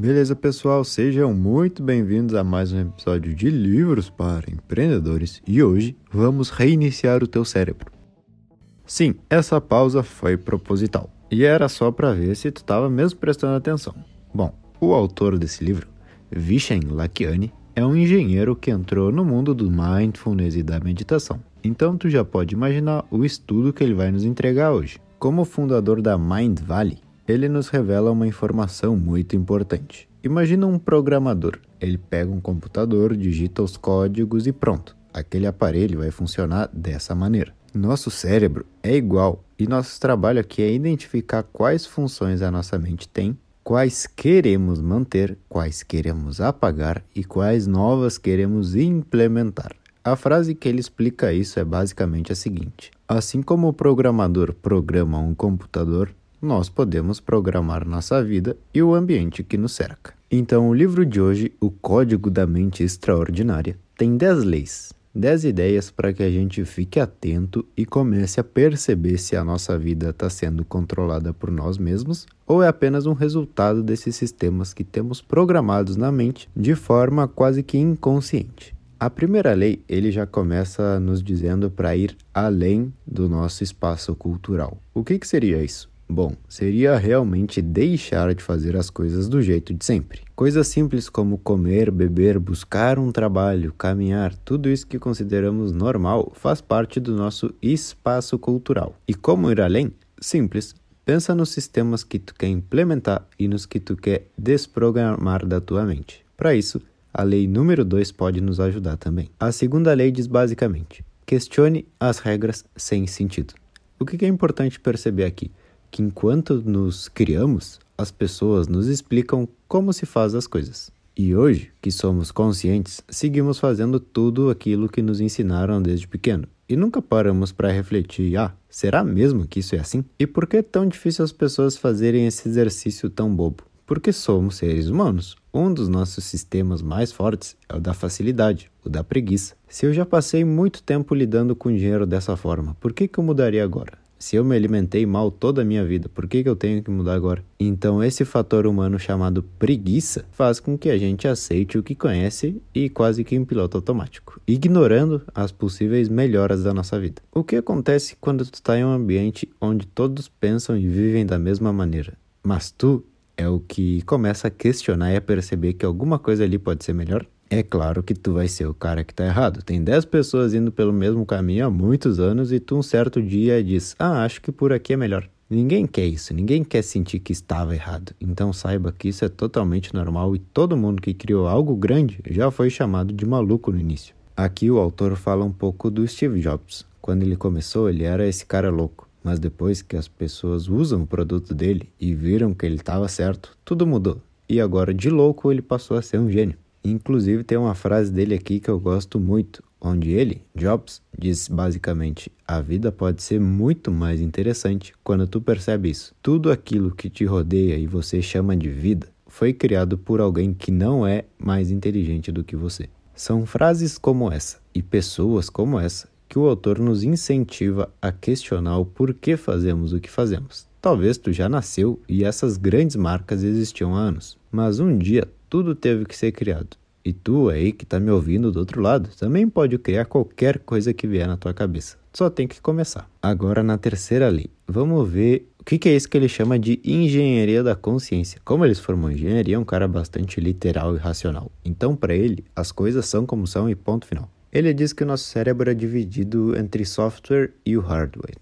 Beleza, pessoal? Sejam muito bem-vindos a mais um episódio de Livros para Empreendedores e hoje vamos reiniciar o teu cérebro. Sim, essa pausa foi proposital e era só para ver se tu estava mesmo prestando atenção. Bom, o autor desse livro, Vishen Lakhiani, é um engenheiro que entrou no mundo do mindfulness e da meditação. Então tu já pode imaginar o estudo que ele vai nos entregar hoje. Como fundador da Mind Valley, ele nos revela uma informação muito importante. Imagina um programador. Ele pega um computador, digita os códigos e pronto. Aquele aparelho vai funcionar dessa maneira. Nosso cérebro é igual e nosso trabalho aqui é identificar quais funções a nossa mente tem, quais queremos manter, quais queremos apagar e quais novas queremos implementar. A frase que ele explica isso é basicamente a seguinte: Assim como o programador programa um computador, nós podemos programar nossa vida e o ambiente que nos cerca. Então, o livro de hoje, O Código da Mente Extraordinária, tem 10 leis, 10 ideias para que a gente fique atento e comece a perceber se a nossa vida está sendo controlada por nós mesmos ou é apenas um resultado desses sistemas que temos programados na mente de forma quase que inconsciente. A primeira lei, ele já começa nos dizendo para ir além do nosso espaço cultural. O que, que seria isso? Bom, seria realmente deixar de fazer as coisas do jeito de sempre. Coisas simples como comer, beber, buscar um trabalho, caminhar, tudo isso que consideramos normal faz parte do nosso espaço cultural. E como ir além? Simples. Pensa nos sistemas que tu quer implementar e nos que tu quer desprogramar da tua mente. Para isso, a lei número 2 pode nos ajudar também. A segunda lei diz basicamente: questione as regras sem sentido. O que é importante perceber aqui? Que enquanto nos criamos, as pessoas nos explicam como se faz as coisas. E hoje, que somos conscientes, seguimos fazendo tudo aquilo que nos ensinaram desde pequeno. E nunca paramos para refletir: ah, será mesmo que isso é assim? E por que é tão difícil as pessoas fazerem esse exercício tão bobo? Porque somos seres humanos. Um dos nossos sistemas mais fortes é o da facilidade, o da preguiça. Se eu já passei muito tempo lidando com dinheiro dessa forma, por que, que eu mudaria agora? Se eu me alimentei mal toda a minha vida, por que, que eu tenho que mudar agora? Então, esse fator humano chamado preguiça faz com que a gente aceite o que conhece e quase que em piloto automático, ignorando as possíveis melhoras da nossa vida. O que acontece quando tu está em um ambiente onde todos pensam e vivem da mesma maneira, mas tu é o que começa a questionar e a perceber que alguma coisa ali pode ser melhor? É claro que tu vai ser o cara que tá errado. Tem 10 pessoas indo pelo mesmo caminho há muitos anos e tu um certo dia diz: "Ah, acho que por aqui é melhor". Ninguém quer isso, ninguém quer sentir que estava errado. Então saiba que isso é totalmente normal e todo mundo que criou algo grande já foi chamado de maluco no início. Aqui o autor fala um pouco do Steve Jobs. Quando ele começou, ele era esse cara louco, mas depois que as pessoas usam o produto dele e viram que ele estava certo, tudo mudou. E agora de louco ele passou a ser um gênio. Inclusive tem uma frase dele aqui que eu gosto muito, onde ele, Jobs, diz basicamente: a vida pode ser muito mais interessante quando tu percebe isso. Tudo aquilo que te rodeia e você chama de vida foi criado por alguém que não é mais inteligente do que você. São frases como essa e pessoas como essa que o autor nos incentiva a questionar o porquê fazemos o que fazemos. Talvez tu já nasceu e essas grandes marcas existiam há anos, mas um dia tudo teve que ser criado. E tu aí que está me ouvindo do outro lado, também pode criar qualquer coisa que vier na tua cabeça. Só tem que começar. Agora na terceira lei, vamos ver o que, que é isso que ele chama de engenharia da consciência. Como ele se formou em engenharia, é um cara bastante literal e racional. Então, para ele, as coisas são como são e ponto final. Ele diz que o nosso cérebro é dividido entre software e o hardware.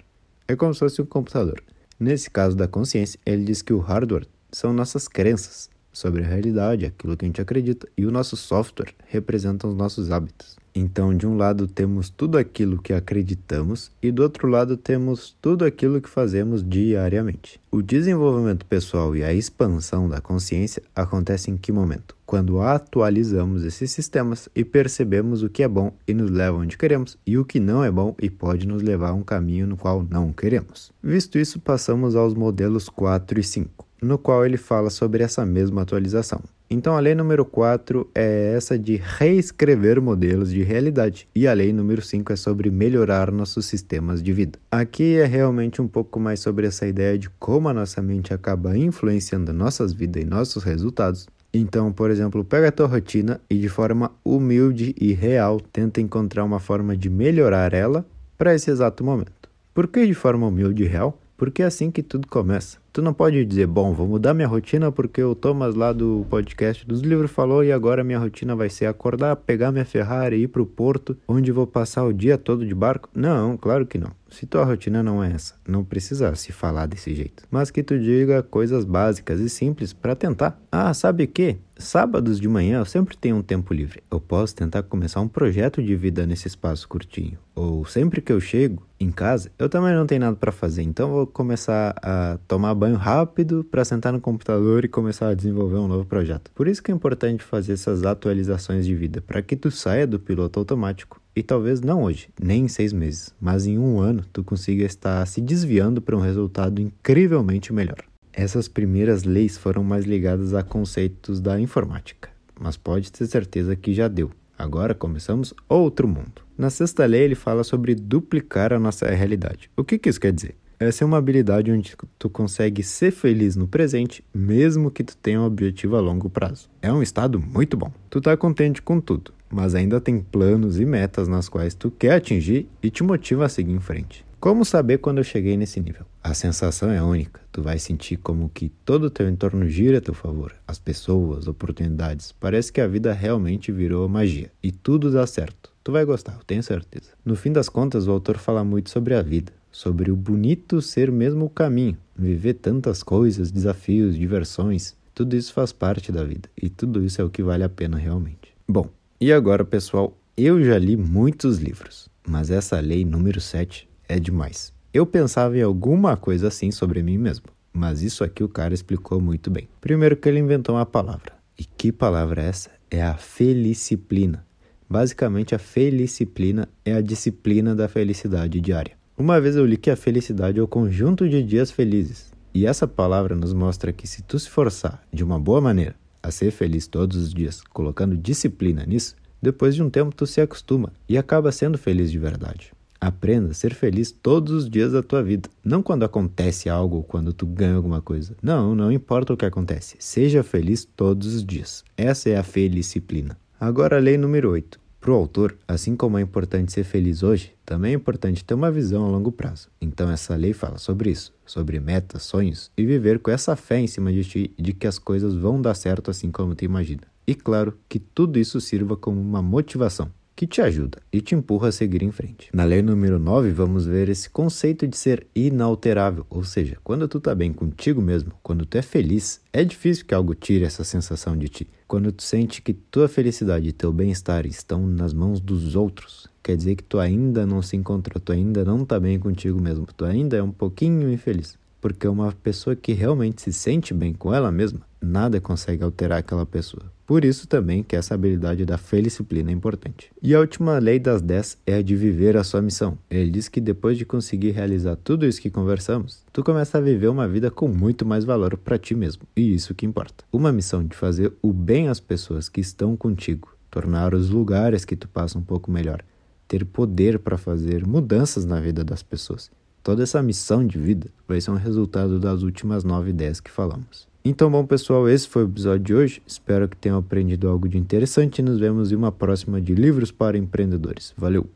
É como se fosse um computador. Nesse caso da consciência, ele diz que o hardware são nossas crenças, sobre a realidade, aquilo que a gente acredita, e o nosso software representa os nossos hábitos. Então, de um lado temos tudo aquilo que acreditamos e do outro lado temos tudo aquilo que fazemos diariamente. O desenvolvimento pessoal e a expansão da consciência acontecem em que momento? Quando atualizamos esses sistemas e percebemos o que é bom e nos leva onde queremos e o que não é bom e pode nos levar a um caminho no qual não queremos. Visto isso, passamos aos modelos 4 e 5 no qual ele fala sobre essa mesma atualização. Então, a lei número 4 é essa de reescrever modelos de realidade, e a lei número 5 é sobre melhorar nossos sistemas de vida. Aqui é realmente um pouco mais sobre essa ideia de como a nossa mente acaba influenciando nossas vidas e nossos resultados, Então, por exemplo, pega a tua rotina e de forma humilde e real tenta encontrar uma forma de melhorar ela para esse exato momento. Por que de forma humilde e real? Porque é assim que tudo começa. Tu não pode dizer, bom, vou mudar minha rotina porque o Thomas lá do podcast dos livros falou e agora minha rotina vai ser acordar, pegar minha Ferrari e ir pro porto, onde vou passar o dia todo de barco. Não, claro que não. Se tua rotina não é essa, não precisa se falar desse jeito. Mas que tu diga coisas básicas e simples para tentar. Ah, sabe o que? Sábados de manhã eu sempre tenho um tempo livre. Eu posso tentar começar um projeto de vida nesse espaço curtinho. Ou sempre que eu chego em casa, eu também não tenho nada para fazer, então vou começar a tomar banho rápido para sentar no computador e começar a desenvolver um novo projeto. Por isso que é importante fazer essas atualizações de vida, para que tu saia do piloto automático e talvez não hoje, nem em seis meses, mas em um ano tu consiga estar se desviando para um resultado incrivelmente melhor. Essas primeiras leis foram mais ligadas a conceitos da informática, mas pode ter certeza que já deu. Agora começamos outro mundo. Na sexta lei ele fala sobre duplicar a nossa realidade. O que, que isso quer dizer? Essa é uma habilidade onde tu consegue ser feliz no presente, mesmo que tu tenha um objetivo a longo prazo. É um estado muito bom. Tu tá contente com tudo, mas ainda tem planos e metas nas quais tu quer atingir e te motiva a seguir em frente. Como saber quando eu cheguei nesse nível? A sensação é única. Tu vai sentir como que todo o teu entorno gira a teu favor. As pessoas, oportunidades. Parece que a vida realmente virou magia e tudo dá certo. Tu vai gostar, eu tenho certeza. No fim das contas, o autor fala muito sobre a vida, sobre o bonito ser mesmo o caminho, viver tantas coisas, desafios, diversões, tudo isso faz parte da vida e tudo isso é o que vale a pena realmente. Bom, e agora, pessoal, eu já li muitos livros, mas essa lei número 7 é demais. Eu pensava em alguma coisa assim sobre mim mesmo, mas isso aqui o cara explicou muito bem. Primeiro que ele inventou uma palavra. E que palavra é essa? É a felicíplina. Basicamente, a felicíplina é a disciplina da felicidade diária. Uma vez eu li que a felicidade é o conjunto de dias felizes. E essa palavra nos mostra que se tu se forçar de uma boa maneira a ser feliz todos os dias, colocando disciplina nisso, depois de um tempo tu se acostuma e acaba sendo feliz de verdade. Aprenda a ser feliz todos os dias da tua vida, não quando acontece algo ou quando tu ganha alguma coisa. Não, não importa o que acontece. Seja feliz todos os dias. Essa é a felicíplina. Agora a lei número 8. Para o autor, assim como é importante ser feliz hoje, também é importante ter uma visão a longo prazo. Então essa lei fala sobre isso, sobre metas, sonhos e viver com essa fé em cima de ti de que as coisas vão dar certo assim como tu imagina. E claro, que tudo isso sirva como uma motivação que te ajuda e te empurra a seguir em frente. Na lei número 9, vamos ver esse conceito de ser inalterável, ou seja, quando tu tá bem contigo mesmo, quando tu é feliz, é difícil que algo tire essa sensação de ti. Quando tu sente que tua felicidade e teu bem-estar estão nas mãos dos outros, quer dizer que tu ainda não se encontrou, tu ainda não tá bem contigo mesmo, tu ainda é um pouquinho infeliz. Porque uma pessoa que realmente se sente bem com ela mesma, nada consegue alterar aquela pessoa. Por isso também que essa habilidade da felicíplina é importante. E a última lei das 10 é a de viver a sua missão. Ele diz que depois de conseguir realizar tudo isso que conversamos, tu começa a viver uma vida com muito mais valor para ti mesmo. E isso que importa. Uma missão de fazer o bem às pessoas que estão contigo, tornar os lugares que tu passa um pouco melhor, ter poder para fazer mudanças na vida das pessoas. Toda essa missão de vida vai ser um resultado das últimas nove ideias que falamos. Então, bom pessoal, esse foi o episódio de hoje. Espero que tenham aprendido algo de interessante e nos vemos em uma próxima de Livros para Empreendedores. Valeu!